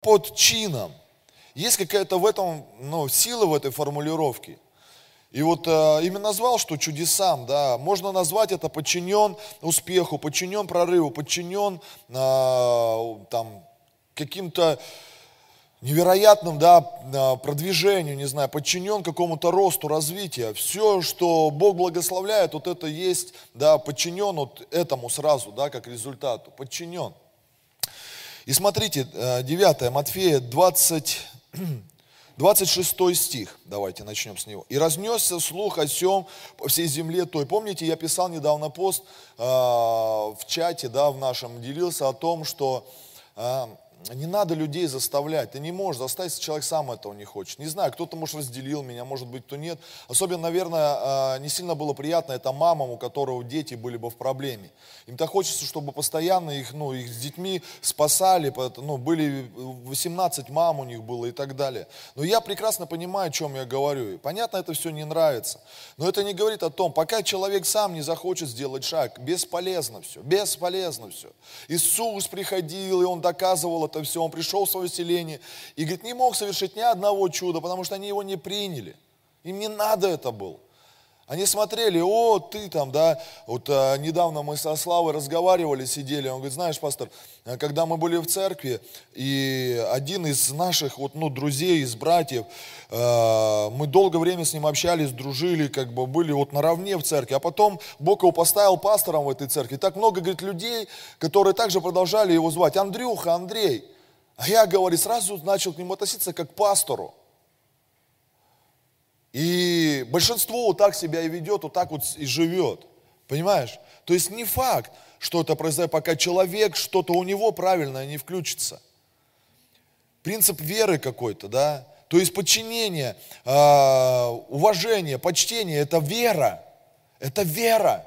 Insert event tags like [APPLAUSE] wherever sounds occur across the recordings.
под чином. Есть какая-то в этом, ну, сила в этой формулировке. И вот э, именно назвал, что чудесам, да, можно назвать это подчинен успеху, подчинен прорыву, подчинен э, там каким-то невероятным, да, э, продвижению, не знаю, подчинен какому-то росту, развитию. Все, что Бог благословляет, вот это есть, да, подчинен вот этому сразу, да, как результату, подчинен. И смотрите, 9 э, Матфея 20, 26 [CLEARS THROAT] стих, давайте начнем с него. «И разнесся слух о сем по всей земле той». Помните, я писал недавно пост э, в чате, да, в нашем, делился о том, что э, не надо людей заставлять. Ты не можешь заставить, если человек сам этого не хочет. Не знаю, кто-то, может, разделил меня, может быть, кто нет. Особенно, наверное, а, не сильно было приятно это мамам, у которых дети были бы в проблеме. Им-то хочется, чтобы постоянно их, ну, их с детьми спасали. Ну, были 18 мам у них было и так далее. Но я прекрасно понимаю, о чем я говорю. И понятно, это все не нравится. Но это не говорит о том, пока человек сам не захочет сделать шаг, бесполезно все, бесполезно все. Иисус приходил, и Он доказывал это все, он пришел в свое селение и, говорит, не мог совершить ни одного чуда, потому что они его не приняли. Им не надо это было. Они смотрели, о, ты там, да, вот а, недавно мы со Славой разговаривали, сидели, он говорит, знаешь, пастор, а, когда мы были в церкви, и один из наших, вот, ну, друзей, из братьев, а, мы долгое время с ним общались, дружили, как бы были вот наравне в церкви, а потом Бог его поставил пастором в этой церкви. так много, говорит, людей, которые также продолжали его звать, Андрюха, Андрей. А я, говорит, сразу начал к нему относиться как к пастору. И большинство вот так себя и ведет, вот так вот и живет. Понимаешь? То есть не факт, что это произойдет, пока человек, что-то у него правильное не включится. Принцип веры какой-то, да? То есть подчинение, э, уважение, почтение – это вера. Это вера.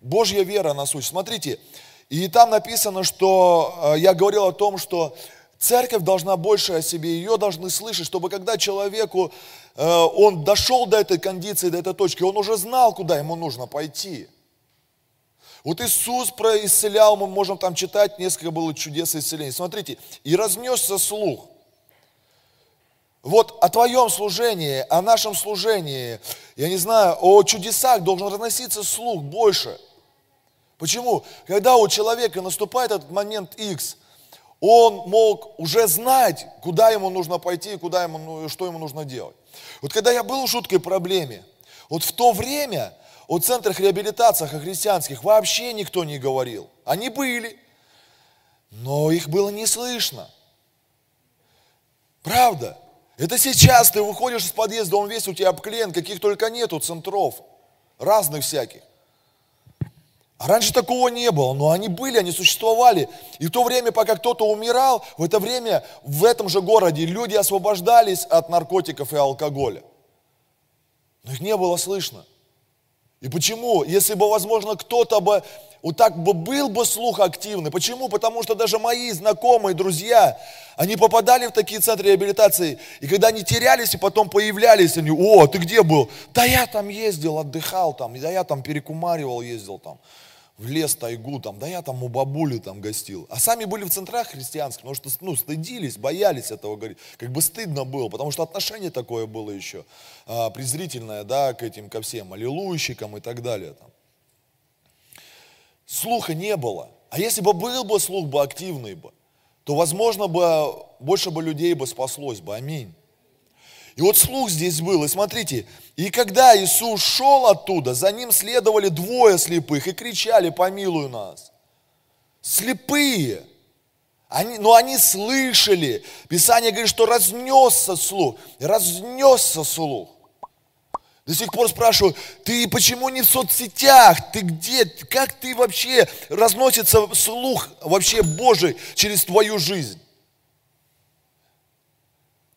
Божья вера на суть. Смотрите, и там написано, что э, я говорил о том, что Церковь должна больше о себе, ее должны слышать, чтобы когда человеку, э, он дошел до этой кондиции, до этой точки, он уже знал, куда ему нужно пойти. Вот Иисус происцелял, мы можем там читать, несколько было чудес исцеления. Смотрите, и разнесся слух. Вот о твоем служении, о нашем служении, я не знаю, о чудесах должен разноситься слух больше. Почему? Когда у человека наступает этот момент X, он мог уже знать, куда ему нужно пойти, куда ему, ну, что ему нужно делать. Вот когда я был в жуткой проблеме, вот в то время о центрах реабилитации о христианских вообще никто не говорил. Они были, но их было не слышно. Правда. Это сейчас ты выходишь из подъезда, он весь у тебя обклеен, каких только нету центров, разных всяких. А раньше такого не было, но они были, они существовали. И в то время, пока кто-то умирал, в это время в этом же городе люди освобождались от наркотиков и алкоголя. Но их не было слышно. И почему? Если бы, возможно, кто-то бы, вот так бы был бы слух активный. Почему? Потому что даже мои знакомые, друзья, они попадали в такие центры реабилитации, и когда они терялись и потом появлялись, они, о, ты где был? Да я там ездил, отдыхал там, да я там перекумаривал, ездил там в лес, тайгу, там, да я там у бабули там гостил. А сами были в центрах христианских, потому что, ну, стыдились, боялись этого говорить. Как бы стыдно было, потому что отношение такое было еще, а, презрительное, да, к этим, ко всем аллилуйщикам и так далее. Там. Слуха не было. А если бы был бы слух бы активный бы, то, возможно, бы больше бы людей бы спаслось бы. Аминь. И вот слух здесь был, и смотрите, и когда Иисус шел оттуда, за ним следовали двое слепых и кричали, помилуй нас. Слепые. Они, но они слышали. Писание говорит, что разнесся слух. Разнесся слух. До сих пор спрашиваю, ты почему не в соцсетях? Ты где? Как ты вообще разносится слух вообще Божий через твою жизнь?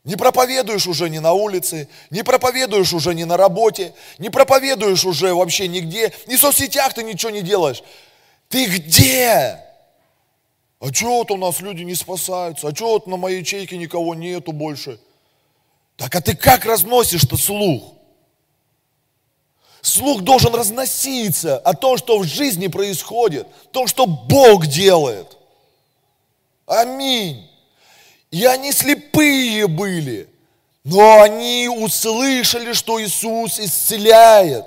Не проповедуешь уже ни на улице, не проповедуешь уже ни на работе, не проповедуешь уже вообще нигде, ни в соцсетях ты ничего не делаешь. Ты где? А что вот у нас люди не спасаются? А что вот на моей ячейке никого нету больше? Так а ты как разносишь-то слух? Слух должен разноситься о том, что в жизни происходит, о том, что Бог делает. Аминь. И они слепые были, но они услышали, что Иисус исцеляет.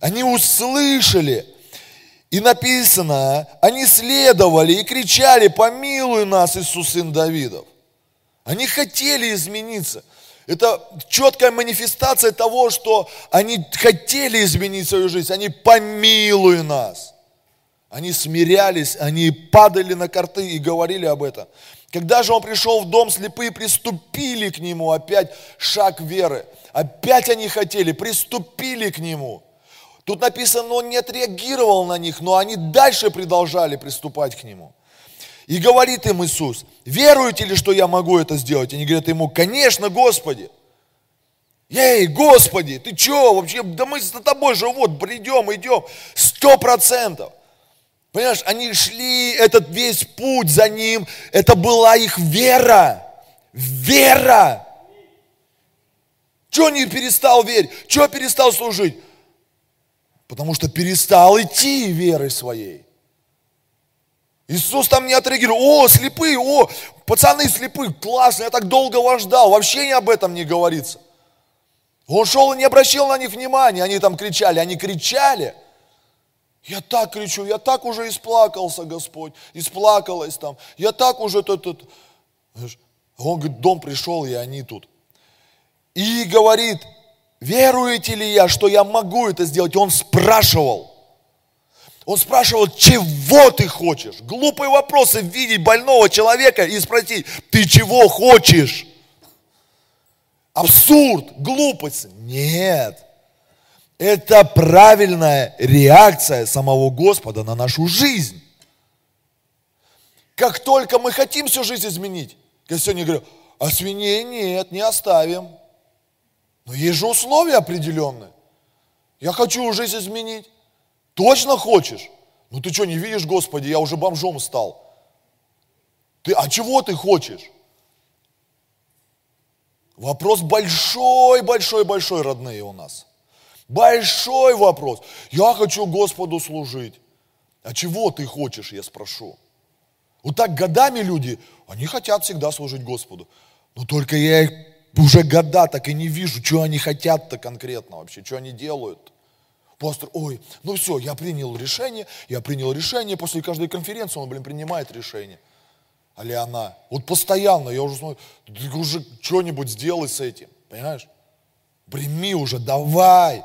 Они услышали, и написано, они следовали и кричали, помилуй нас, Иисус, сын Давидов. Они хотели измениться. Это четкая манифестация того, что они хотели изменить свою жизнь. Они помилуй нас. Они смирялись, они падали на карты и говорили об этом. Когда же он пришел в дом, слепые приступили к нему, опять шаг веры. Опять они хотели, приступили к нему. Тут написано, он не отреагировал на них, но они дальше продолжали приступать к нему. И говорит им Иисус, веруете ли, что я могу это сделать? Они говорят ему, конечно, Господи. Эй, Господи, ты что вообще? Да мы за тобой же вот придем, идем. Сто процентов. Понимаешь, они шли этот весь путь за ним. Это была их вера. Вера. Чего не перестал верить? Чего перестал служить? Потому что перестал идти верой своей. Иисус там не отреагировал. О, слепые, о, пацаны слепые, классно, я так долго вас ждал. Вообще не об этом не говорится. Он шел и не обращал на них внимания. Они там кричали, они кричали. Я так кричу, я так уже исплакался, Господь, исплакалась там. Я так уже тут, тут. Он говорит, дом пришел, и они тут. И говорит, веруете ли я, что я могу это сделать? И он спрашивал. Он спрашивал, чего ты хочешь? Глупые вопросы, видеть больного человека и спросить, ты чего хочешь? Абсурд, глупость. Нет. Это правильная реакция самого Господа на нашу жизнь. Как только мы хотим всю жизнь изменить, я сегодня говорю, а свиней нет, не оставим. Но есть же условия определенные. Я хочу жизнь изменить. Точно хочешь? Ну ты что, не видишь, Господи, я уже бомжом стал. Ты, а чего ты хочешь? Вопрос большой, большой, большой, родные у нас. Большой вопрос. Я хочу Господу служить. А чего ты хочешь, я спрошу? Вот так годами люди, они хотят всегда служить Господу. Но только я их уже года так и не вижу, что они хотят-то конкретно вообще, что они делают. Пастор, ой, ну все, я принял решение, я принял решение, после каждой конференции он, блин, принимает решение. Али она. Вот постоянно, я уже смотрю, ты уже что-нибудь сделай с этим, понимаешь? Прими уже, давай.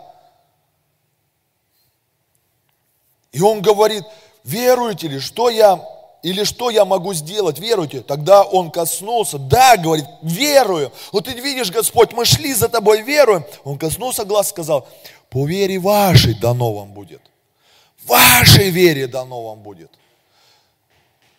И он говорит, веруете ли, что я, или что я могу сделать, веруете? Тогда он коснулся, да, говорит, верую. Вот ты видишь, Господь, мы шли за тобой, веруем. Он коснулся глаз, сказал, по вере вашей дано вам будет. Вашей вере дано вам будет.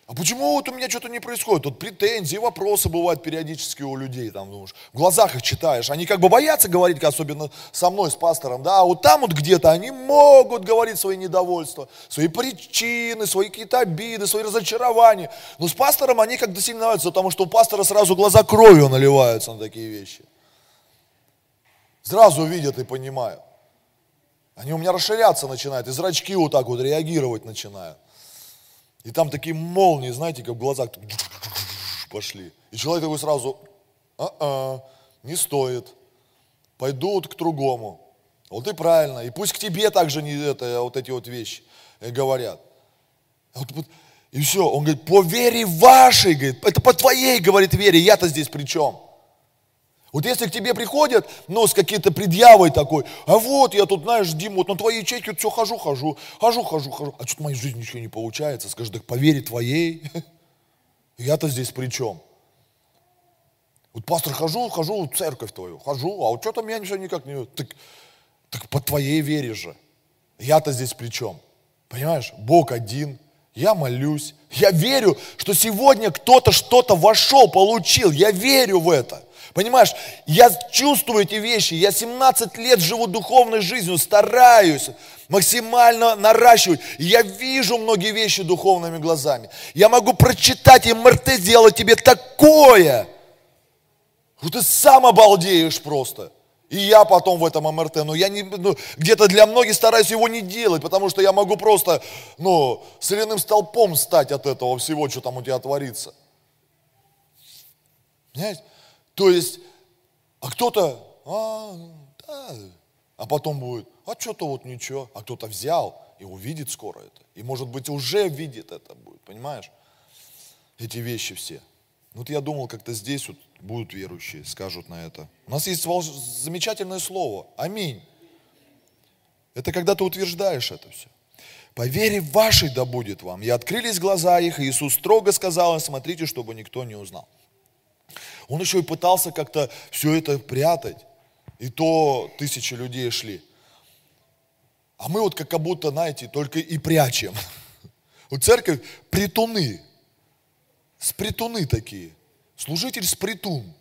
А почему вот у меня что-то не происходит? Тут претензии, вопросы бывают периодически у людей, там, думаешь, в глазах их читаешь. Они как бы боятся говорить, особенно со мной, с пастором, да, а вот там вот где-то они могут говорить свои недовольства, свои причины, свои какие-то обиды, свои разочарования. Но с пастором они как-то сильно нравятся, потому что у пастора сразу глаза кровью наливаются на такие вещи. Сразу видят и понимают. Они у меня расширяться начинают, и зрачки вот так вот реагировать начинают. И там такие молнии, знаете, как в глазах пошли. И человек такой сразу, а-а, не стоит, пойду вот к другому. Вот и правильно. И пусть к тебе также не это, вот эти вот вещи э, говорят. Вот, вот, и все, он говорит, по вере вашей, говорит, это по твоей, говорит, вере, я-то здесь при чем? Вот если к тебе приходят, ну, с какие-то предъявой такой, а вот я тут, знаешь, Дим, вот на твоей ячейке вот все хожу, хожу, хожу, хожу, хожу, а что-то в моей жизни ничего не получается, скажи, так по вере твоей, [LAUGHS] я-то здесь при чем? Вот пастор, хожу, хожу в церковь твою, хожу, а вот что-то меня все никак не... Так, так по твоей вере же. Я-то здесь при чем? Понимаешь, Бог один, я молюсь, я верю, что сегодня кто-то что-то вошел, получил, я верю в это. Понимаешь, я чувствую эти вещи, я 17 лет живу духовной жизнью, стараюсь максимально наращивать. я вижу многие вещи духовными глазами. Я могу прочитать, и МРТ сделать тебе такое, что ты сам обалдеешь просто. И я потом в этом МРТ, но я не, ну, где-то для многих стараюсь его не делать, потому что я могу просто, ну, соляным столпом стать от этого всего, что там у тебя творится. Понимаете? То есть, а кто-то, а, да, а потом будет, а что-то вот ничего, а кто-то взял и увидит скоро это. И может быть уже видит это будет, понимаешь? Эти вещи все. Вот я думал, как-то здесь вот будут верующие, скажут на это. У нас есть замечательное слово. Аминь. Это когда ты утверждаешь это все. По вере вашей да будет вам. И открылись глаза их, и Иисус строго сказал им, смотрите, чтобы никто не узнал. Он еще и пытался как-то все это прятать. И то тысячи людей шли. А мы вот как будто, знаете, только и прячем. [LAUGHS] Вот церковь притуны. Спритуны такие. Служитель спритун.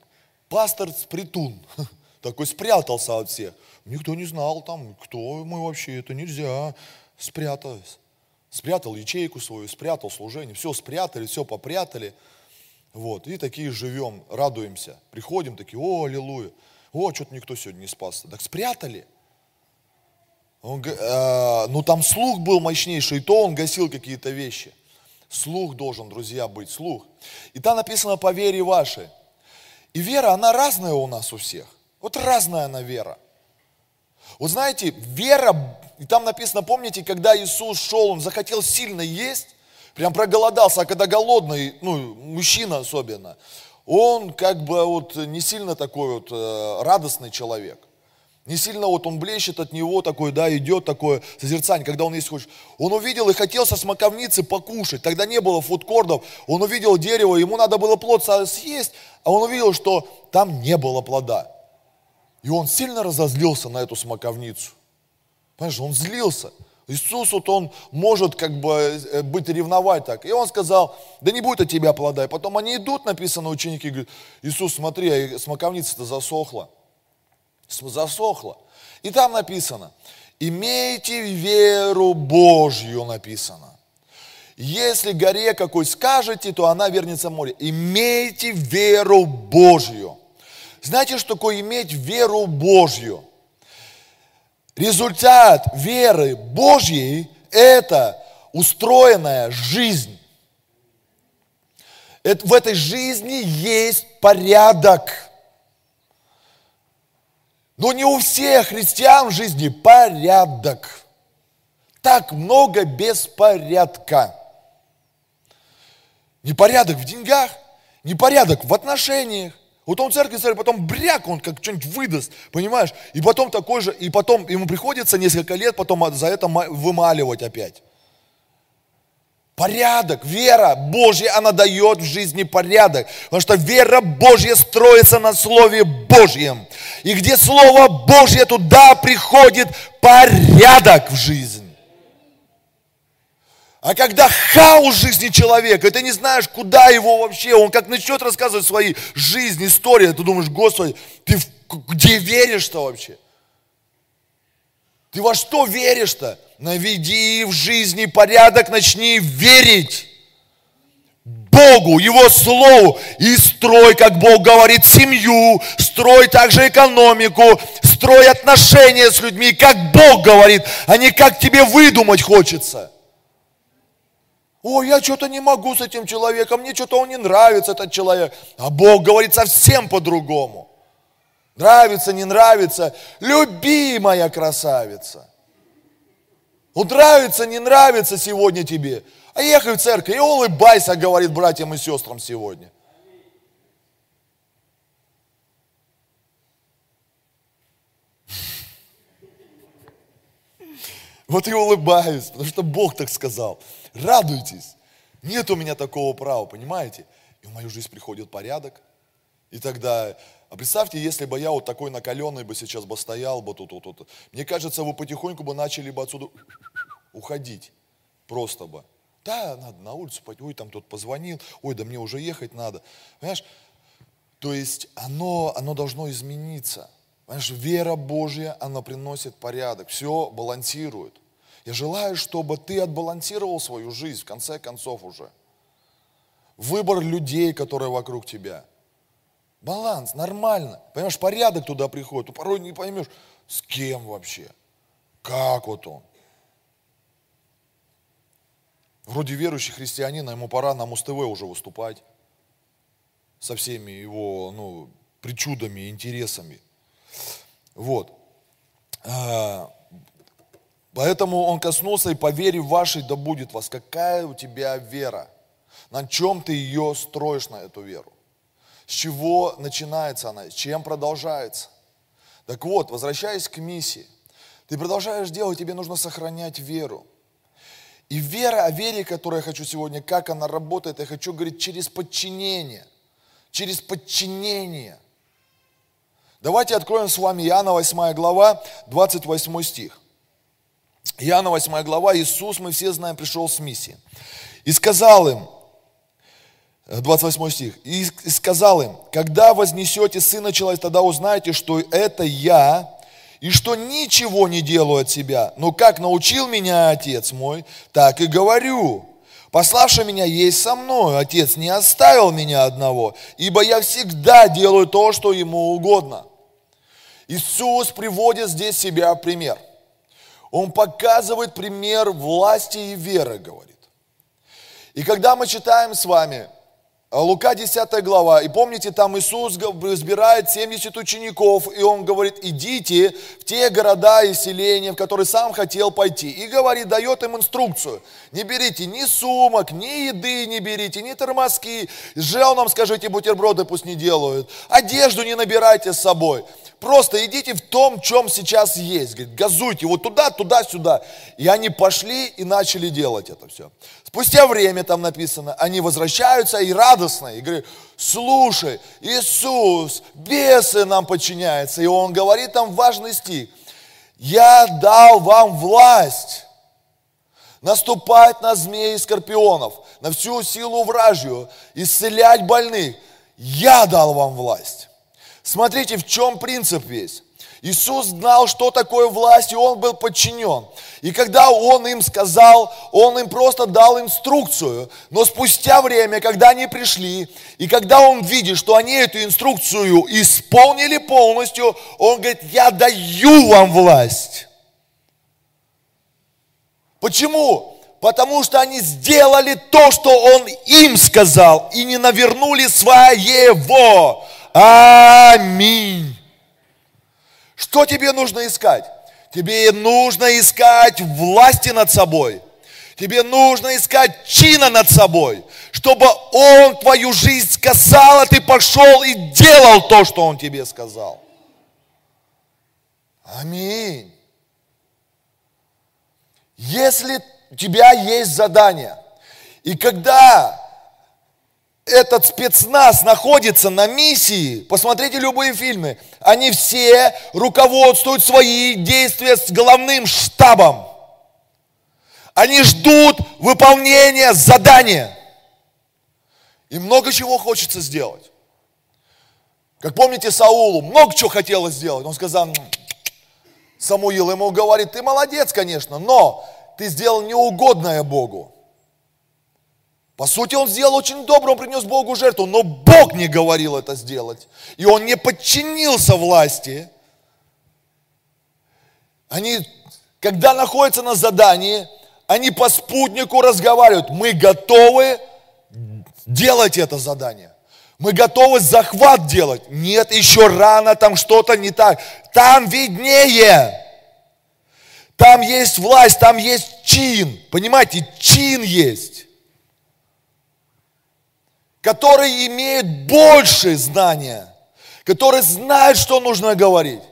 Пастор спритун. [LAUGHS] Такой спрятался от всех. Никто не знал там, кто мы вообще, это нельзя. Спрятался. Спрятал ячейку свою, спрятал служение. Все спрятали, все попрятали. Вот, и такие живем, радуемся. Приходим такие, о, аллилуйя. О, что-то никто сегодня не спасся. Так спрятали. Он, э, ну там слух был мощнейший, и то он гасил какие-то вещи. Слух должен, друзья, быть, слух. И там написано по вере вашей. И вера, она разная у нас у всех. Вот разная она вера. Вот знаете, вера, и там написано, помните, когда Иисус шел, он захотел сильно есть, прям проголодался, а когда голодный, ну, мужчина особенно, он как бы вот не сильно такой вот э, радостный человек. Не сильно вот он блещет от него такой, да, идет такое созерцание, когда он есть хочет. Он увидел и хотел со смоковницы покушать. Тогда не было фудкордов. Он увидел дерево, ему надо было плод съесть, а он увидел, что там не было плода. И он сильно разозлился на эту смоковницу. Понимаешь, он злился. Иисус, вот он может как бы э, быть ревновать так. И он сказал, да не будет от тебя плода. И потом они идут, написано, ученики говорят, Иисус, смотри, а смоковница-то засохла засохло. И там написано, имейте веру Божью написано. Если горе какой скажете, то она вернется в море. Имейте веру Божью. Знаете, что такое иметь веру Божью? Результат веры Божьей – это устроенная жизнь. Это, в этой жизни есть порядок. Но не у всех христиан в жизни порядок. Так много беспорядка. Непорядок в деньгах, непорядок в отношениях. Вот он церкви, церковь, потом бряк, он как что-нибудь выдаст, понимаешь? И потом такой же, и потом ему приходится несколько лет потом за это вымаливать опять. Порядок, вера Божья, она дает в жизни порядок. Потому что вера Божья строится на Слове Божьем. И где Слово Божье, туда приходит порядок в жизнь. А когда хаос жизни человека, ты не знаешь, куда его вообще, он как начнет рассказывать свои жизни, истории, ты думаешь, Господи, ты где веришь-то вообще? Ты во что веришь-то? Наведи в жизни порядок, начни верить. Богу, Его Слову, и строй, как Бог говорит, семью, строй также экономику, строй отношения с людьми, как Бог говорит, а не как тебе выдумать хочется. О, я что-то не могу с этим человеком, мне что-то он не нравится, этот человек. А Бог говорит совсем по-другому. Нравится, не нравится. Люби, моя красавица. Вот нравится, не нравится сегодня тебе. А ехай в церковь и улыбайся, говорит братьям и сестрам сегодня. Вот и улыбаюсь, потому что Бог так сказал. Радуйтесь. Нет у меня такого права, понимаете? И в мою жизнь приходит порядок. И тогда а представьте, если бы я вот такой накаленный бы сейчас бы стоял бы тут, тут, тут. Мне кажется, вы потихоньку бы начали бы отсюда уходить. Просто бы. Да, надо на улицу пойти, ой, там тот позвонил, ой, да мне уже ехать надо. Понимаешь? То есть оно, оно должно измениться. Понимаешь, вера Божья, она приносит порядок, все балансирует. Я желаю, чтобы ты отбалансировал свою жизнь, в конце концов уже. Выбор людей, которые вокруг тебя – Баланс, нормально. Понимаешь, порядок туда приходит. Ну, порой не поймешь, с кем вообще. Как вот он. Вроде верующий христианин, а ему пора на Муз-ТВ уже выступать. со всеми его ну, причудами, интересами. Вот. А, поэтому он коснулся и по вере вашей да будет вас. Какая у тебя вера? На чем ты ее строишь, на эту веру? С чего начинается она? С чем продолжается? Так вот, возвращаясь к миссии, ты продолжаешь делать, тебе нужно сохранять веру. И вера, о вере, которую я хочу сегодня, как она работает, я хочу говорить через подчинение. Через подчинение. Давайте откроем с вами Иоанна 8 глава, 28 стих. Иоанна 8 глава, Иисус, мы все знаем, пришел с миссией. И сказал им, 28 стих, и сказал им, когда вознесете Сына Человека, тогда узнаете, что это Я, и что ничего не делаю от себя, но как научил меня Отец мой, так и говорю. Пославший меня есть со мной, Отец не оставил меня одного, ибо я всегда делаю то, что ему угодно. Иисус приводит здесь себя пример. Он показывает пример власти и веры, говорит. И когда мы читаем с вами а Лука 10 глава, и помните, там Иисус избирает 70 учеников, и Он говорит, идите в те города и селения, в которые сам хотел пойти. И говорит, дает им инструкцию. Не берите ни сумок, ни еды не берите, ни тормозки. С женам скажите, бутерброды пусть не делают. Одежду не набирайте с собой. Просто идите в том, чем сейчас есть. Говорит, газуйте вот туда, туда, сюда. И они пошли и начали делать это все. Спустя время, там написано, они возвращаются и радостно, и говорят, слушай, Иисус, бесы нам подчиняются. И он говорит там важный стих. Я дал вам власть наступать на змеи и скорпионов, на всю силу вражью, исцелять больных. Я дал вам власть. Смотрите, в чем принцип весь. Иисус знал, что такое власть, и Он был подчинен. И когда Он им сказал, Он им просто дал инструкцию. Но спустя время, когда они пришли, и когда Он видит, что они эту инструкцию исполнили полностью, Он говорит, я даю вам власть. Почему? Потому что они сделали то, что Он им сказал, и не навернули своего. Аминь. Что тебе нужно искать? Тебе нужно искать власти над собой. Тебе нужно искать чина над собой, чтобы Он твою жизнь сказал, а ты пошел и делал то, что Он тебе сказал. Аминь. Если у тебя есть задание, и когда этот спецназ находится на миссии, посмотрите любые фильмы, они все руководствуют свои действия с головным штабом. Они ждут выполнения задания. И много чего хочется сделать. Как помните Саулу, много чего хотелось сделать. Он сказал, Самуил ему говорит, ты молодец, конечно, но ты сделал неугодное Богу. По сути, он сделал очень добро, он принес Богу жертву, но Бог не говорил это сделать. И он не подчинился власти. Они, когда находятся на задании, они по спутнику разговаривают. Мы готовы делать это задание. Мы готовы захват делать. Нет, еще рано, там что-то не так. Там виднее. Там есть власть, там есть чин. Понимаете, чин есть которые имеют больше знания, которые знают, что нужно говорить.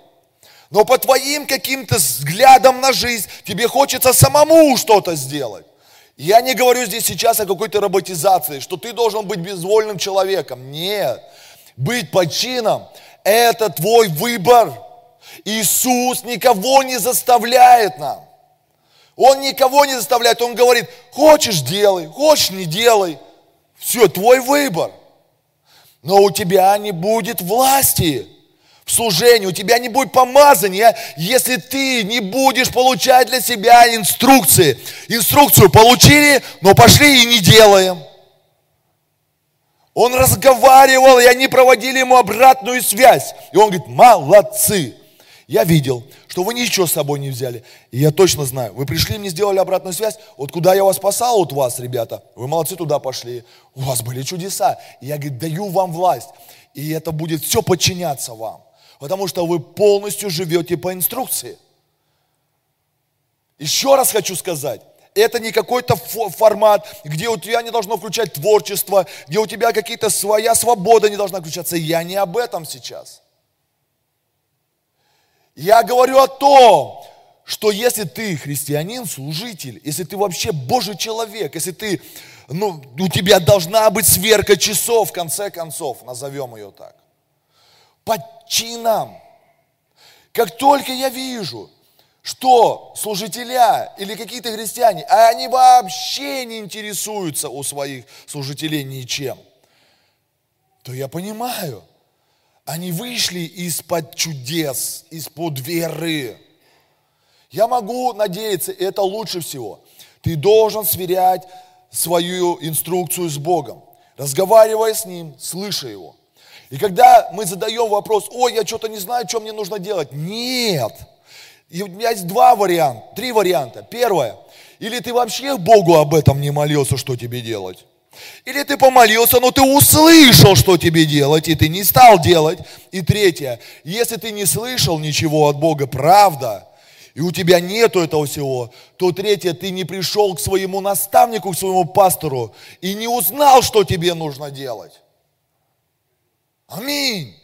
Но по твоим каким-то взглядам на жизнь тебе хочется самому что-то сделать. Я не говорю здесь сейчас о какой-то роботизации, что ты должен быть безвольным человеком. Нет. Быть подчином – это твой выбор. Иисус никого не заставляет нам. Он никого не заставляет. Он говорит, хочешь – делай, хочешь – не делай. Все, твой выбор. Но у тебя не будет власти в служении, у тебя не будет помазания, если ты не будешь получать для себя инструкции. Инструкцию получили, но пошли и не делаем. Он разговаривал, и они проводили ему обратную связь. И он говорит, молодцы. Я видел, что вы ничего с собой не взяли. И я точно знаю, вы пришли, мне сделали обратную связь. Вот куда я вас спасал от вас, ребята, вы молодцы, туда пошли. У вас были чудеса. И я, говорю, даю вам власть. И это будет все подчиняться вам. Потому что вы полностью живете по инструкции. Еще раз хочу сказать, это не какой-то формат, где у тебя не должно включать творчество, где у тебя какие-то своя свобода не должна включаться. Я не об этом сейчас. Я говорю о том, что если ты христианин, служитель, если ты вообще Божий человек, если ты, ну, у тебя должна быть сверка часов, в конце концов, назовем ее так, под чином. Как только я вижу, что служителя или какие-то христиане, а они вообще не интересуются у своих служителей ничем, то я понимаю, они вышли из-под чудес, из-под веры. Я могу надеяться, это лучше всего. Ты должен сверять свою инструкцию с Богом, разговаривая с Ним, слыша Его. И когда мы задаем вопрос, ой, я что-то не знаю, что мне нужно делать. Нет, и у меня есть два варианта, три варианта. Первое, или ты вообще Богу об этом не молился, что тебе делать. Или ты помолился, но ты услышал, что тебе делать, и ты не стал делать. И третье, если ты не слышал ничего от Бога, правда, и у тебя нету этого всего, то третье, ты не пришел к своему наставнику, к своему пастору и не узнал, что тебе нужно делать. Аминь.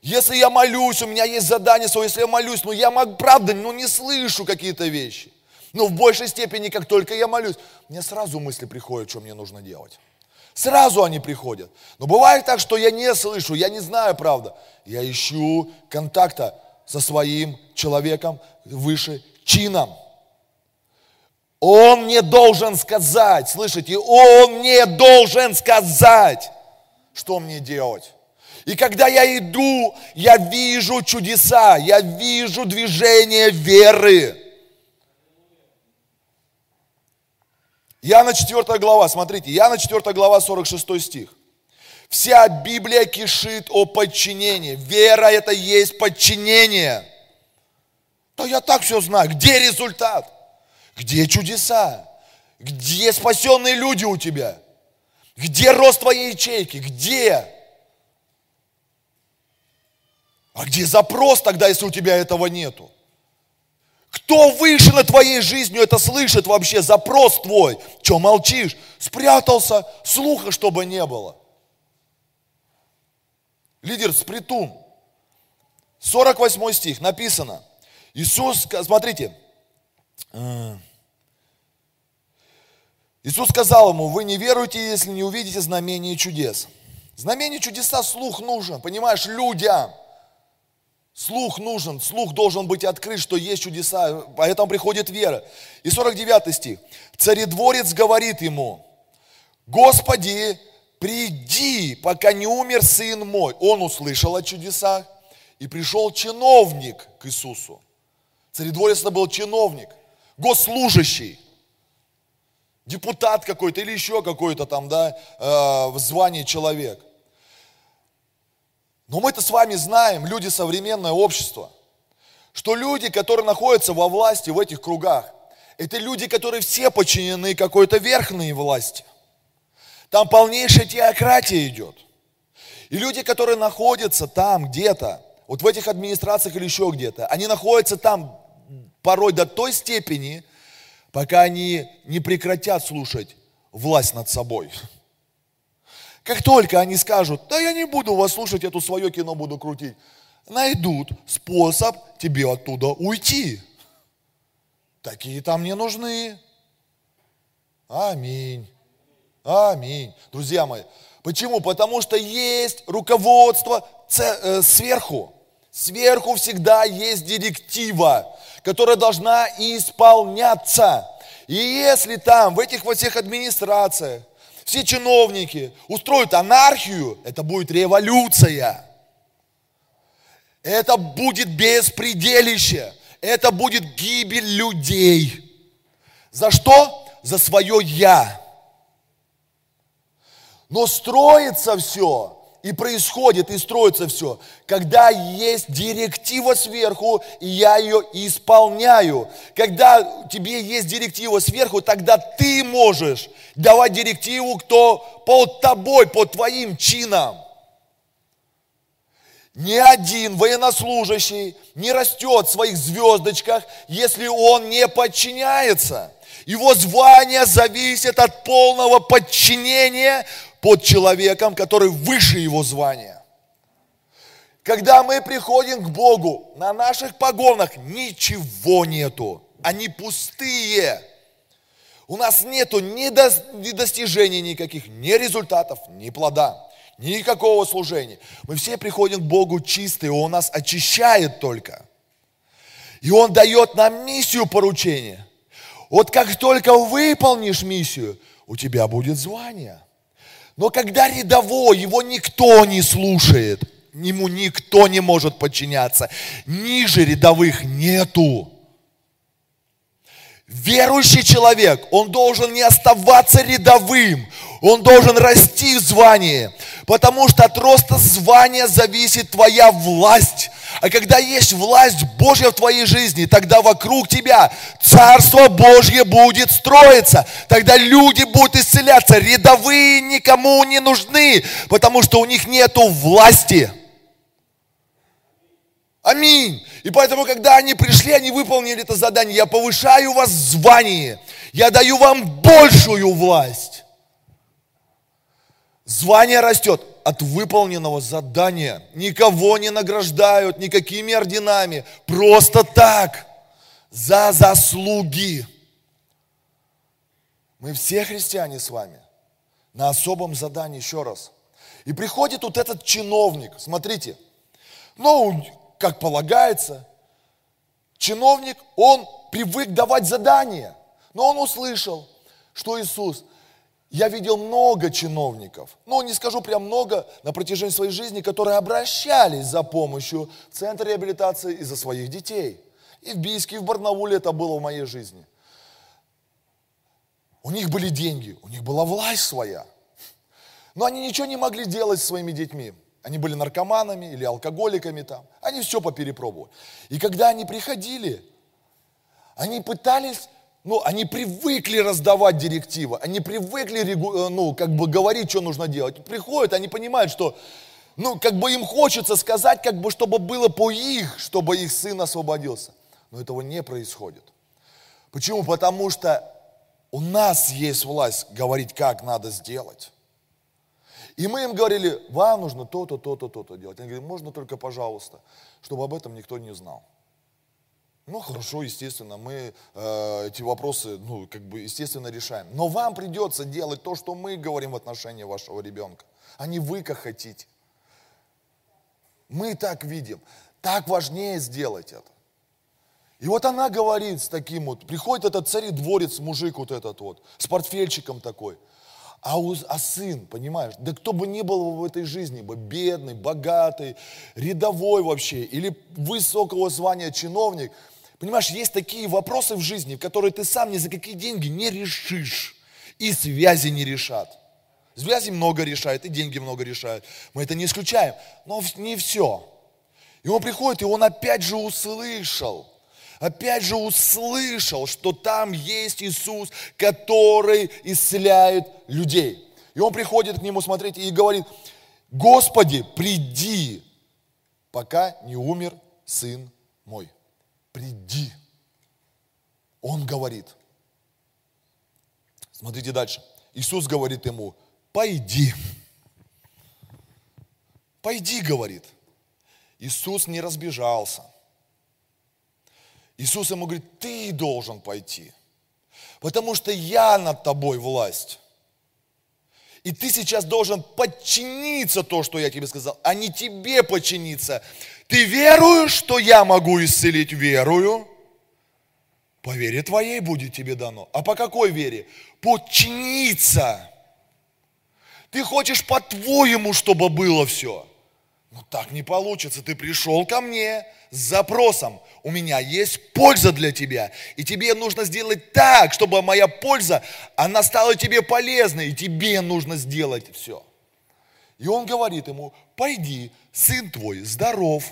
Если я молюсь, у меня есть задание свое, если я молюсь, но я, правда, ну не слышу какие-то вещи. Но в большей степени, как только я молюсь, мне сразу мысли приходят, что мне нужно делать. Сразу они приходят. Но бывает так, что я не слышу, я не знаю, правда. Я ищу контакта со своим человеком выше чином. Он мне должен сказать, слышите, он мне должен сказать, что мне делать. И когда я иду, я вижу чудеса, я вижу движение веры. Яна 4 глава, смотрите, Яна 4 глава, 46 стих. Вся Библия кишит о подчинении. Вера это есть подчинение. Да я так все знаю. Где результат? Где чудеса? Где спасенные люди у тебя? Где рост твоей ячейки? Где? А где запрос тогда, если у тебя этого нету? Кто выше над твоей жизнью это слышит вообще, запрос твой? Че молчишь? Спрятался, слуха, чтобы не было. Лидер Спритун, 48 стих, написано. Иисус, смотрите, э, Иисус сказал ему, вы не веруете, если не увидите знамения и чудес. Знамения чудеса слух нужен, понимаешь, людям. Слух нужен, слух должен быть открыт, что есть чудеса, поэтому приходит вера. И 49 стих. Царедворец говорит ему, Господи, приди, пока не умер сын мой. Он услышал о чудесах, и пришел чиновник к Иисусу. Царедворец это был чиновник, госслужащий, депутат какой-то или еще какой-то там, да, э, в звании человек. Но мы-то с вами знаем, люди современное общество, что люди, которые находятся во власти в этих кругах, это люди, которые все подчинены какой-то верхней власти. Там полнейшая теократия идет. И люди, которые находятся там где-то, вот в этих администрациях или еще где-то, они находятся там порой до той степени, пока они не прекратят слушать власть над собой. Как только они скажут, да я не буду вас слушать, эту свое кино буду крутить, найдут способ тебе оттуда уйти. Такие там не нужны. Аминь. Аминь. Друзья мои, почему? Потому что есть руководство э, сверху. Сверху всегда есть директива, которая должна исполняться. И если там, в этих во всех администрациях, все чиновники устроят анархию, это будет революция. Это будет беспределище. Это будет гибель людей. За что? За свое «я». Но строится все и происходит, и строится все, когда есть директива сверху, и я ее исполняю. Когда тебе есть директива сверху, тогда ты можешь давать директиву, кто под тобой, под твоим чином. Ни один военнослужащий не растет в своих звездочках, если он не подчиняется. Его звание зависит от полного подчинения под человеком, который выше его звания. Когда мы приходим к Богу, на наших погонах ничего нету. Они пустые. У нас нету ни, до, ни достижений никаких, ни результатов, ни плода, никакого служения. Мы все приходим к Богу чистые, Он нас очищает только. И Он дает нам миссию поручения. Вот как только выполнишь миссию, у тебя будет звание – но когда рядовой, его никто не слушает, ему никто не может подчиняться, ниже рядовых нету. Верующий человек, он должен не оставаться рядовым, он должен расти в звании, потому что от роста звания зависит твоя власть. А когда есть власть Божья в твоей жизни, тогда вокруг тебя Царство Божье будет строиться. Тогда люди будут исцеляться. Рядовые никому не нужны, потому что у них нету власти. Аминь. И поэтому, когда они пришли, они выполнили это задание. Я повышаю вас в. Я даю вам большую власть. Звание растет от выполненного задания. Никого не награждают никакими орденами. Просто так. За заслуги. Мы все христиане с вами. На особом задании, еще раз. И приходит вот этот чиновник. Смотрите. Ну, как полагается, чиновник, он привык давать задания. Но он услышал, что Иисус, я видел много чиновников, ну не скажу прям много, на протяжении своей жизни, которые обращались за помощью в Центр реабилитации из-за своих детей. И в Бийске, и в Барнауле это было в моей жизни. У них были деньги, у них была власть своя. Но они ничего не могли делать с своими детьми. Они были наркоманами или алкоголиками там. Они все поперепробовали. И когда они приходили, они пытались, ну, они привыкли раздавать директивы, они привыкли, э, ну, как бы говорить, что нужно делать. Приходят, они понимают, что, ну, как бы им хочется сказать, как бы, чтобы было по их, чтобы их сын освободился. Но этого не происходит. Почему? Потому что у нас есть власть говорить, как надо сделать. И мы им говорили, вам нужно то-то, то-то, то-то делать. Они говорят, можно только, пожалуйста, чтобы об этом никто не знал. Ну, хорошо, естественно, мы э, эти вопросы, ну, как бы, естественно, решаем. Но вам придется делать то, что мы говорим в отношении вашего ребенка, а не вы как хотите. Мы так видим. Так важнее сделать это. И вот она говорит с таким вот, приходит этот царь-дворец, мужик вот этот вот, с портфельчиком такой – а, у, а сын, понимаешь, да кто бы ни был в этой жизни, бы бедный, богатый, рядовой вообще, или высокого звания чиновник, понимаешь, есть такие вопросы в жизни, которые ты сам ни за какие деньги не решишь, и связи не решат. Связи много решают, и деньги много решают. Мы это не исключаем, но не все. И он приходит, и он опять же услышал – опять же услышал, что там есть Иисус, который исцеляет людей. И он приходит к нему, смотрите, и говорит, Господи, приди, пока не умер сын мой. Приди. Он говорит. Смотрите дальше. Иисус говорит ему, пойди. Пойди, говорит. Иисус не разбежался. Иисус ему говорит, ты должен пойти, потому что я над тобой власть. И ты сейчас должен подчиниться то, что я тебе сказал, а не тебе подчиниться. Ты веруешь, что я могу исцелить? Верую. По вере твоей будет тебе дано. А по какой вере? Подчиниться. Ты хочешь по-твоему, чтобы было все. Ну так не получится. Ты пришел ко мне с запросом. У меня есть польза для тебя. И тебе нужно сделать так, чтобы моя польза, она стала тебе полезной. И тебе нужно сделать все. И он говорит ему, пойди, сын твой здоров.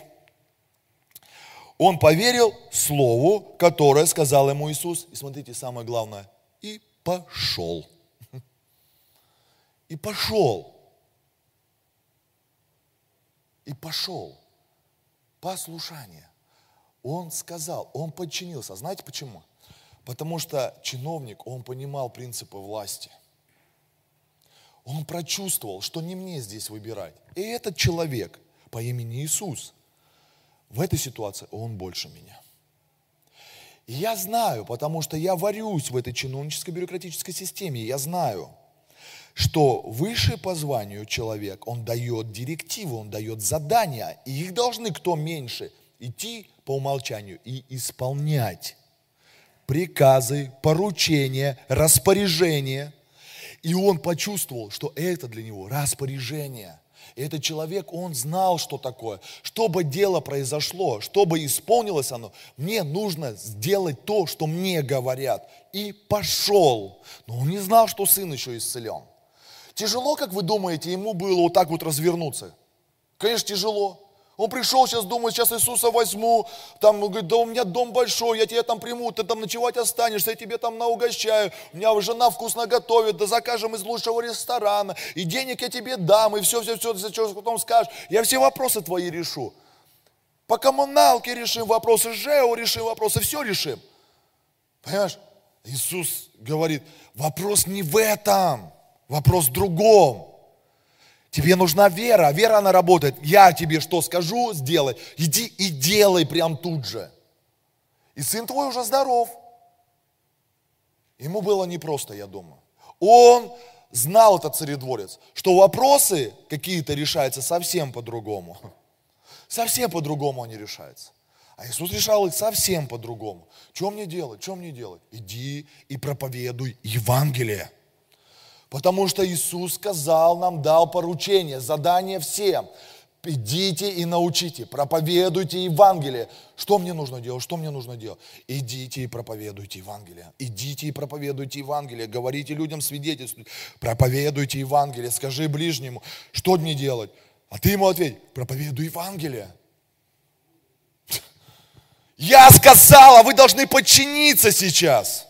Он поверил слову, которое сказал ему Иисус. И смотрите, самое главное, и пошел. И пошел. И пошел. Послушание. Он сказал, он подчинился. Знаете почему? Потому что чиновник, он понимал принципы власти. Он прочувствовал, что не мне здесь выбирать. И этот человек по имени Иисус, в этой ситуации он больше меня. И я знаю, потому что я варюсь в этой чиновнической бюрократической системе, я знаю, что выше по званию человек, он дает директивы, он дает задания, и их должны кто меньше идти по умолчанию и исполнять приказы, поручения, распоряжения. И он почувствовал, что это для него распоряжение. И этот человек, он знал, что такое. Чтобы дело произошло, чтобы исполнилось оно, мне нужно сделать то, что мне говорят. И пошел. Но он не знал, что сын еще исцелен. Тяжело, как вы думаете, ему было вот так вот развернуться? Конечно, тяжело. Он пришел, сейчас думает, сейчас Иисуса возьму, там, говорит, да у меня дом большой, я тебя там приму, ты там ночевать останешься, я тебе там наугощаю, у меня жена вкусно готовит, да закажем из лучшего ресторана, и денег я тебе дам, и все, все, все, за что потом скажешь, я все вопросы твои решу. По коммуналке решим вопросы, ЖЭО решим вопросы, все решим. Понимаешь? Иисус говорит, вопрос не в этом, вопрос в другом. Тебе нужна вера, вера она работает. Я тебе что скажу, сделай. Иди и делай прям тут же. И сын твой уже здоров. Ему было непросто, я думаю. Он знал, этот царедворец, что вопросы какие-то решаются совсем по-другому. [LAUGHS] Совсем по-другому они решаются. А Иисус решал их совсем по-другому. Что мне делать? Что мне делать? Иди и проповедуй Евангелие. Потому что Иисус сказал нам, дал поручение, задание всем. Идите и научите, проповедуйте Евангелие. Что мне нужно делать? Что мне нужно делать? Идите и проповедуйте Евангелие. Идите и проповедуйте Евангелие. Говорите людям свидетельствуйте. Проповедуйте Евангелие. Скажи ближнему, что мне делать? А ты ему ответь, проповедуй Евангелие. Я сказала, вы должны подчиниться сейчас.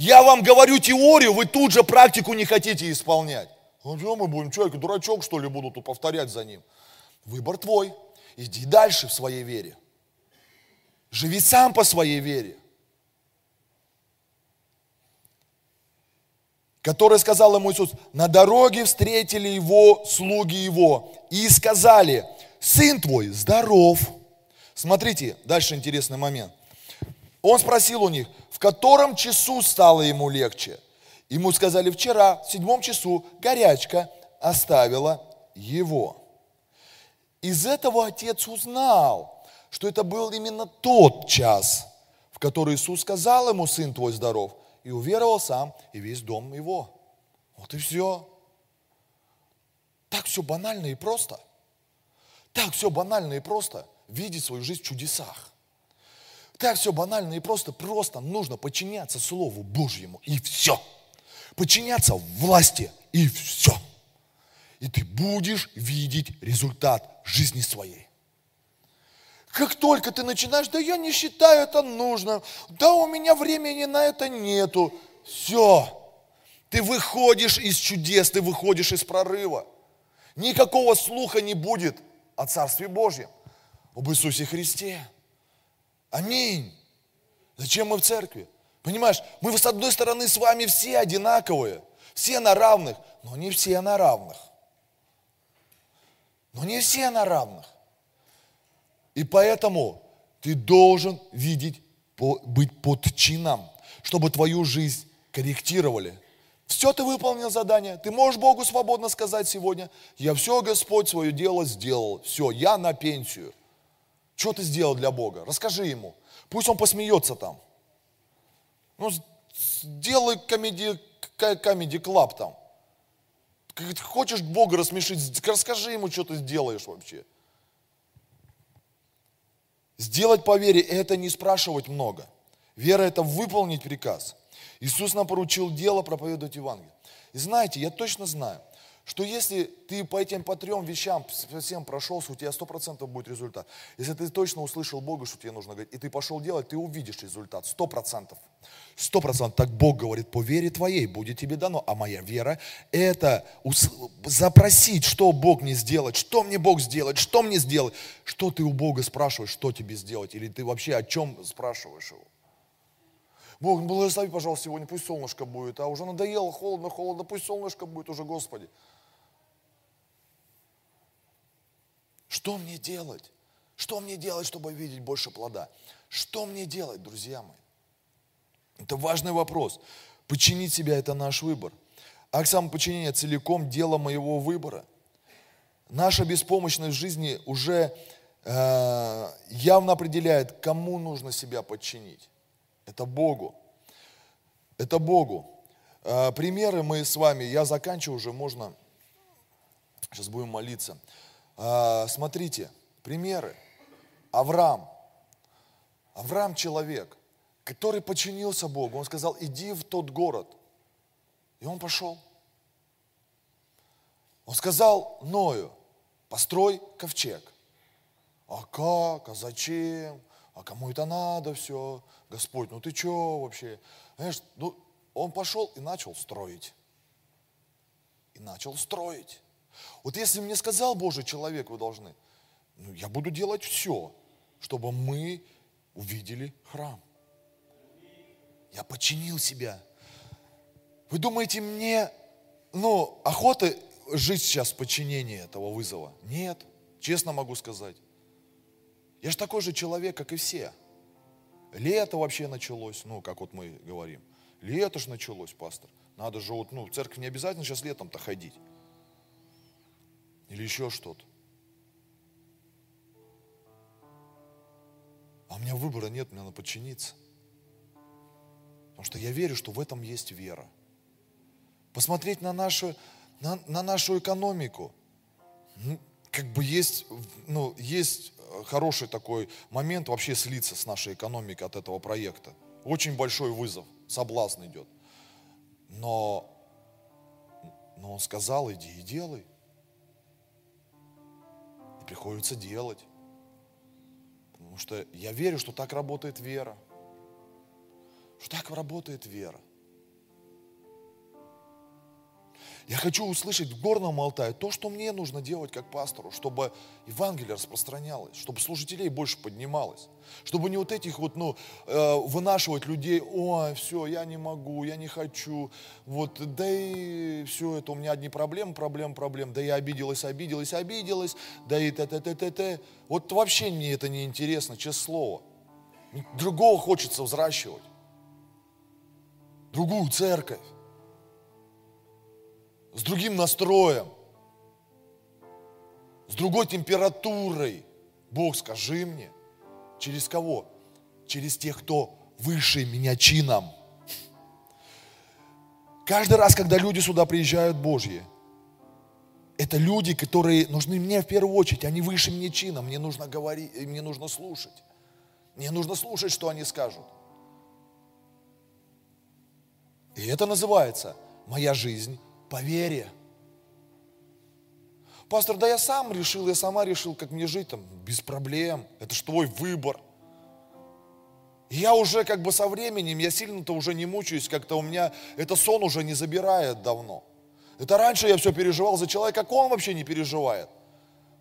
Я вам говорю теорию, вы тут же практику не хотите исполнять. Ну что мы будем, человек, дурачок что ли буду тут повторять за ним? Выбор твой. Иди дальше в своей вере. Живи сам по своей вере. Который сказал ему Иисус, на дороге встретили его слуги его и сказали, сын твой здоров. Смотрите, дальше интересный момент. Он спросил у них, в котором часу стало ему легче? Ему сказали, вчера, в седьмом часу, горячка оставила его. Из этого отец узнал, что это был именно тот час, в который Иисус сказал ему, сын твой здоров, и уверовал сам и весь дом его. Вот и все. Так все банально и просто. Так все банально и просто. Видеть свою жизнь в чудесах. Так все банально и просто. Просто нужно подчиняться Слову Божьему и все. Подчиняться власти и все. И ты будешь видеть результат жизни своей. Как только ты начинаешь, да я не считаю это нужным, да у меня времени на это нету, все. Ты выходишь из чудес, ты выходишь из прорыва. Никакого слуха не будет о Царстве Божьем, об Иисусе Христе. Аминь. Зачем мы в церкви? Понимаешь, мы с одной стороны с вами все одинаковые, все на равных, но не все на равных. Но не все на равных. И поэтому ты должен видеть, быть под чином, чтобы твою жизнь корректировали. Все ты выполнил задание. Ты можешь Богу свободно сказать сегодня, я все, Господь, свое дело сделал. Все, я на пенсию. Что ты сделал для Бога? Расскажи ему. Пусть он посмеется там. Ну, сделай комеди, комеди клаб там. Хочешь Бога рассмешить, расскажи ему, что ты сделаешь вообще. Сделать по вере – это не спрашивать много. Вера – это выполнить приказ. Иисус нам поручил дело проповедовать Евангелие. И знаете, я точно знаю, что если ты по этим по трем вещам совсем прошелся, у тебя сто процентов будет результат. Если ты точно услышал Бога, что тебе нужно говорить, и ты пошел делать, ты увидишь результат, сто процентов. Сто процентов. Так Бог говорит, по вере твоей будет тебе дано. А моя вера – это запросить, что Бог мне сделать, что мне Бог сделать, что мне сделать. Что ты у Бога спрашиваешь, что тебе сделать, или ты вообще о чем спрашиваешь его. Бог, благослови, пожалуйста, сегодня, пусть солнышко будет, а уже надоело, холодно, холодно, пусть солнышко будет уже, Господи. Что мне делать? Что мне делать, чтобы видеть больше плода? Что мне делать, друзья мои? Это важный вопрос. Починить себя – это наш выбор. Акт самоподчинения целиком – дело моего выбора. Наша беспомощность в жизни уже э, явно определяет, кому нужно себя подчинить. Это Богу. Это Богу. Э, примеры мы с вами, я заканчиваю уже, можно, сейчас будем молиться. А, смотрите, примеры. Авраам. Авраам человек, который подчинился Богу. Он сказал, иди в тот город. И он пошел. Он сказал Ною, построй ковчег. А как? А зачем? А кому это надо все? Господь, ну ты что вообще? Знаешь, ну, он пошел и начал строить. И начал строить. Вот если мне сказал Божий человек, вы должны, ну, я буду делать все, чтобы мы увидели храм. Я починил себя. Вы думаете, мне, ну, охота жить сейчас в подчинении этого вызова? Нет, честно могу сказать. Я же такой же человек, как и все. Лето вообще началось, ну, как вот мы говорим. Лето же началось, пастор. Надо же вот, ну, в церковь не обязательно сейчас летом-то ходить или еще что-то. А у меня выбора нет, мне надо подчиниться. Потому что я верю, что в этом есть вера. Посмотреть на нашу, на, на нашу экономику. Ну, как бы есть, ну, есть хороший такой момент вообще слиться с нашей экономикой от этого проекта. Очень большой вызов, соблазн идет. Но, но он сказал, иди и делай приходится делать. Потому что я верю, что так работает вера. Что так работает вера. Я хочу услышать в горном Алтае то, что мне нужно делать как пастору, чтобы Евангелие распространялось, чтобы служителей больше поднималось, чтобы не вот этих вот, ну, э, вынашивать людей, ой, все, я не могу, я не хочу, вот, да и все это, у меня одни проблемы, проблемы, проблемы, да я обиделась, обиделась, обиделась, да и т-т-т-т-т. Вот вообще мне это не интересно, честное слово. Другого хочется взращивать. Другую церковь с другим настроем, с другой температурой. Бог, скажи мне, через кого? Через тех, кто выше меня чином. Каждый раз, когда люди сюда приезжают Божьи, это люди, которые нужны мне в первую очередь, они выше меня чином, мне нужно говорить, мне нужно слушать. Мне нужно слушать, что они скажут. И это называется моя жизнь по вере. Пастор, да я сам решил, я сама решил, как мне жить там, без проблем. Это же твой выбор. Я уже как бы со временем, я сильно-то уже не мучаюсь, как-то у меня это сон уже не забирает давно. Это раньше я все переживал за человека, как он вообще не переживает.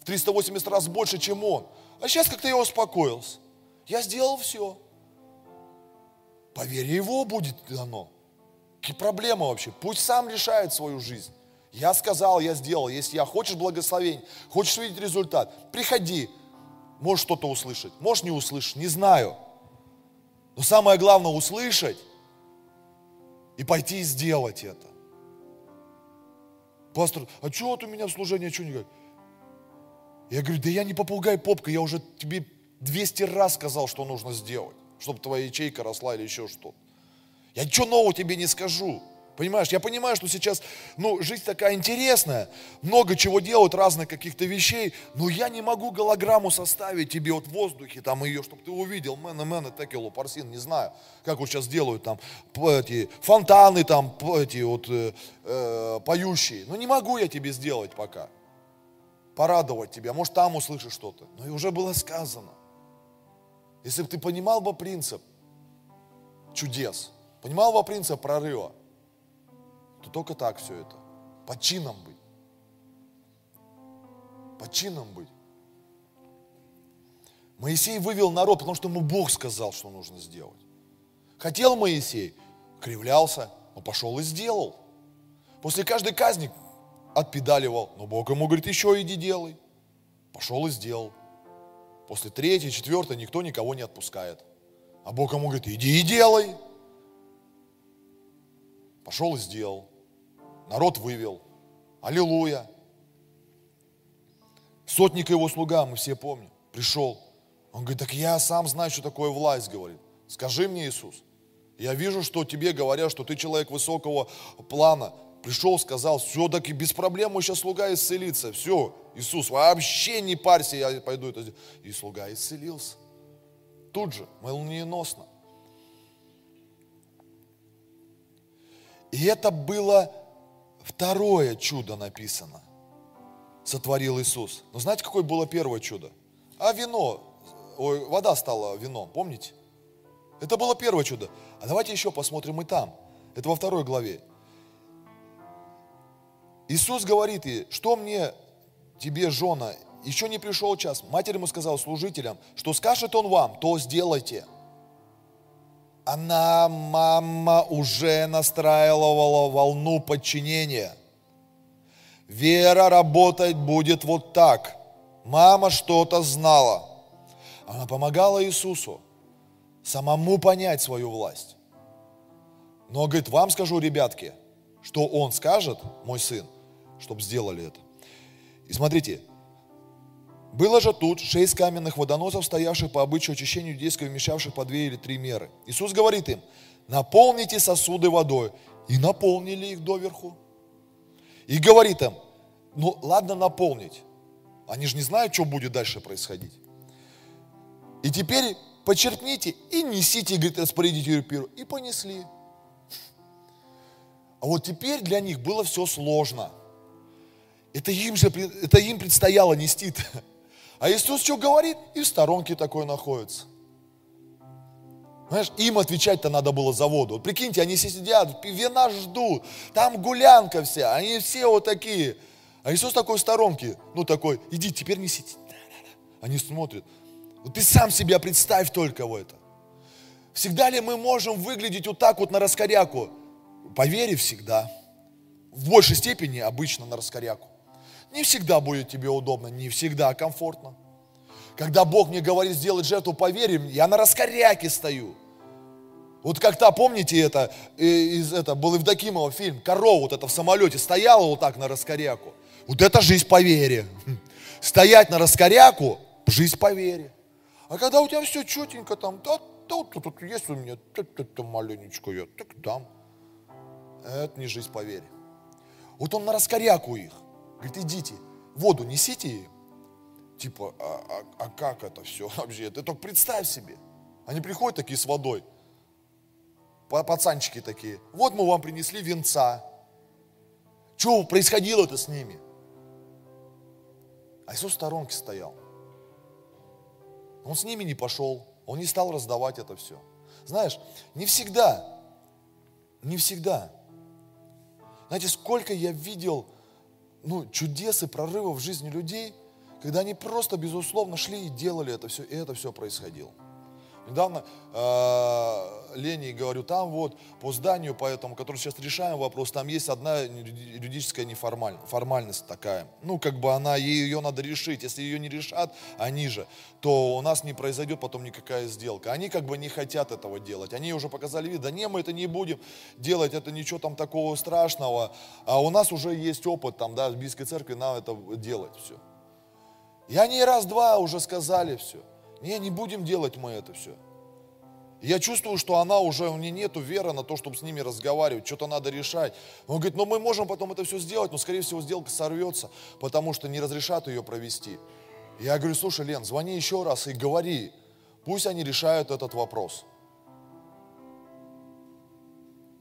В 380 раз больше, чем он. А сейчас как-то я успокоился. Я сделал все. По вере его будет дано. Какие проблемы вообще? Пусть сам решает свою жизнь. Я сказал, я сделал. Если я хочешь благословение, хочешь видеть результат, приходи. Можешь что-то услышать, можешь не услышать, не знаю. Но самое главное услышать и пойти и сделать это. Пастор, а что вот у меня в служении, что не говорит? Я говорю, да я не попугай попка, я уже тебе 200 раз сказал, что нужно сделать, чтобы твоя ячейка росла или еще что-то. Я ничего нового тебе не скажу. Понимаешь, я понимаю, что сейчас, ну, жизнь такая интересная, много чего делают, разных каких-то вещей, но я не могу голограмму составить тебе вот в воздухе, там ее, чтобы ты увидел, мэна, мэна, текелу, парсин, не знаю, как вот сейчас делают там эти фонтаны там, эти вот э, э, поющие. Ну, не могу я тебе сделать пока, порадовать тебя, может, там услышишь что-то. Но и уже было сказано. Если бы ты понимал бы принцип чудес, понимал принцип прорыва, то только так все это. По чинам быть. По чинам быть. Моисей вывел народ, потому что ему Бог сказал, что нужно сделать. Хотел Моисей, кривлялся, но пошел и сделал. После каждой казни отпедаливал, но Бог ему говорит, еще иди делай. Пошел и сделал. После третьей, четвертой никто никого не отпускает. А Бог ему говорит, иди и делай. Пошел и сделал. Народ вывел. Аллилуйя. Сотник его слуга, мы все помним, пришел. Он говорит, так я сам знаю, что такое власть, говорит. Скажи мне, Иисус. Я вижу, что тебе говорят, что ты человек высокого плана. Пришел, сказал, все, так и без проблем мой сейчас слуга исцелится. Все, Иисус, вообще не парься, я пойду это сделать. И слуга исцелился. Тут же, молниеносно. И это было второе чудо написано. Сотворил Иисус. Но знаете, какое было первое чудо? А вино, ой, вода стала вином, помните? Это было первое чудо. А давайте еще посмотрим и там. Это во второй главе. Иисус говорит ей, что мне, тебе, жена, еще не пришел час. Матерь ему сказала, служителям, что скажет он вам, то сделайте она, мама, уже настраивала волну подчинения. Вера работать будет вот так. Мама что-то знала. Она помогала Иисусу самому понять свою власть. Но, говорит, вам скажу, ребятки, что он скажет, мой сын, чтобы сделали это. И смотрите, было же тут шесть каменных водоносов, стоявших по обычаю очищения иудейского, вмещавших по две или три меры. Иисус говорит им, наполните сосуды водой. И наполнили их доверху. И говорит им, ну ладно наполнить. Они же не знают, что будет дальше происходить. И теперь почерпните и несите, говорит, распорядителю пиру. И понесли. А вот теперь для них было все сложно. Это им же это им предстояло нести. -то. А Иисус что говорит? И в сторонке такой находится. Знаешь, им отвечать-то надо было за воду. Вот прикиньте, они все сидят, вина ждут, там гулянка вся, они все вот такие. А Иисус такой в сторонке, ну такой, иди, теперь несите. Они смотрят. Вот ты сам себя представь только в это. Всегда ли мы можем выглядеть вот так вот на раскоряку? По вере всегда. В большей степени обычно на раскоряку. Не всегда будет тебе удобно, не всегда комфортно. Когда Бог мне говорит сделать жертву по вере, я на раскоряке стою. Вот как-то, помните это, из, это был Евдокимова фильм, корова вот это в самолете стояла вот так на раскоряку. Вот это жизнь по вере. Стоять на раскоряку, жизнь по вере. А когда у тебя все четенько там, да, да, тут, тут есть у меня, это маленечко я, так там. Это не жизнь по вере. Вот он на раскоряку их. Говорит, идите, воду несите Типа, а, а, а как это все вообще? Ты только представь себе. Они приходят такие с водой. Пацанчики такие. Вот мы вам принесли венца. Что происходило-то с ними? А Иисус в сторонке стоял. Он с ними не пошел. Он не стал раздавать это все. Знаешь, не всегда, не всегда. Знаете, сколько я видел ну, чудес и прорывов в жизни людей, когда они просто, безусловно, шли и делали это все, и это все происходило. Недавно э, Лене говорю, там вот по зданию, поэтому, который сейчас решаем вопрос, там есть одна юридическая неформальность, формальность такая. Ну, как бы она, ее надо решить. Если ее не решат, они же, то у нас не произойдет потом никакая сделка. Они как бы не хотят этого делать. Они уже показали вид, да не, мы это не будем делать, это ничего там такого страшного. А у нас уже есть опыт там, да, в Бийской церкви, нам это делать все. И они раз-два уже сказали все. Не, не будем делать мы это все. Я чувствую, что она уже, у нее нету веры на то, чтобы с ними разговаривать, что-то надо решать. Он говорит, ну мы можем потом это все сделать, но скорее всего сделка сорвется, потому что не разрешат ее провести. Я говорю, слушай, Лен, звони еще раз и говори, пусть они решают этот вопрос.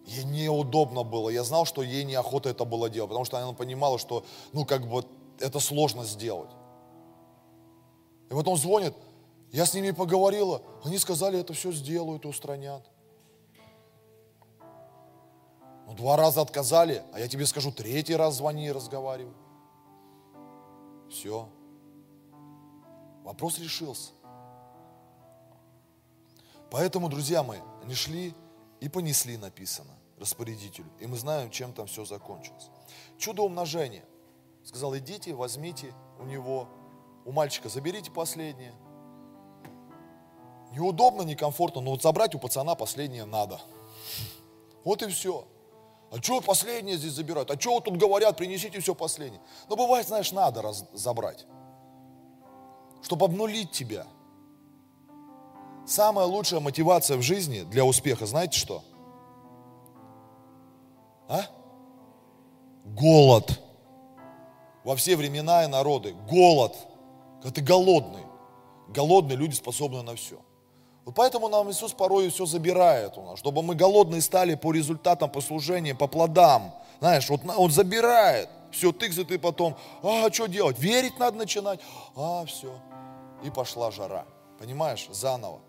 Ей неудобно было, я знал, что ей неохота это было делать, потому что она понимала, что, ну, как бы, это сложно сделать. И вот он звонит, я с ними поговорила, они сказали, это все сделают устранят. Ну, два раза отказали, а я тебе скажу, третий раз звони и разговаривай. Все. Вопрос решился. Поэтому, друзья мои, они шли и понесли, написано, распорядителю. И мы знаем, чем там все закончилось. Чудо умножения. Сказал, идите, возьмите у него, у мальчика заберите последнее – Неудобно, некомфортно, но вот забрать у пацана последнее надо. Вот и все. А что последнее здесь забирают? А что вот тут говорят, принесите все последнее? Ну, бывает, знаешь, надо раз, забрать, чтобы обнулить тебя. Самая лучшая мотивация в жизни для успеха, знаете что? А? Голод. Во все времена и народы. Голод. Когда ты голодный. Голодные люди способны на все. Вот поэтому нам Иисус порой все забирает у нас, чтобы мы голодные стали по результатам послужения, по плодам. Знаешь, вот Он забирает. Все, ты, ты потом, а что делать? Верить надо начинать. А, все. И пошла жара. Понимаешь? Заново.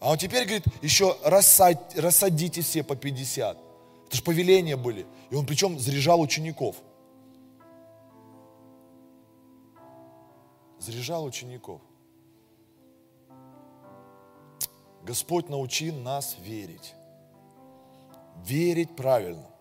А он теперь говорит, еще рассадь, рассадите все по 50. Это же повеления были. И он причем заряжал учеников. Заряжал учеников. Господь научи нас верить. Верить правильно.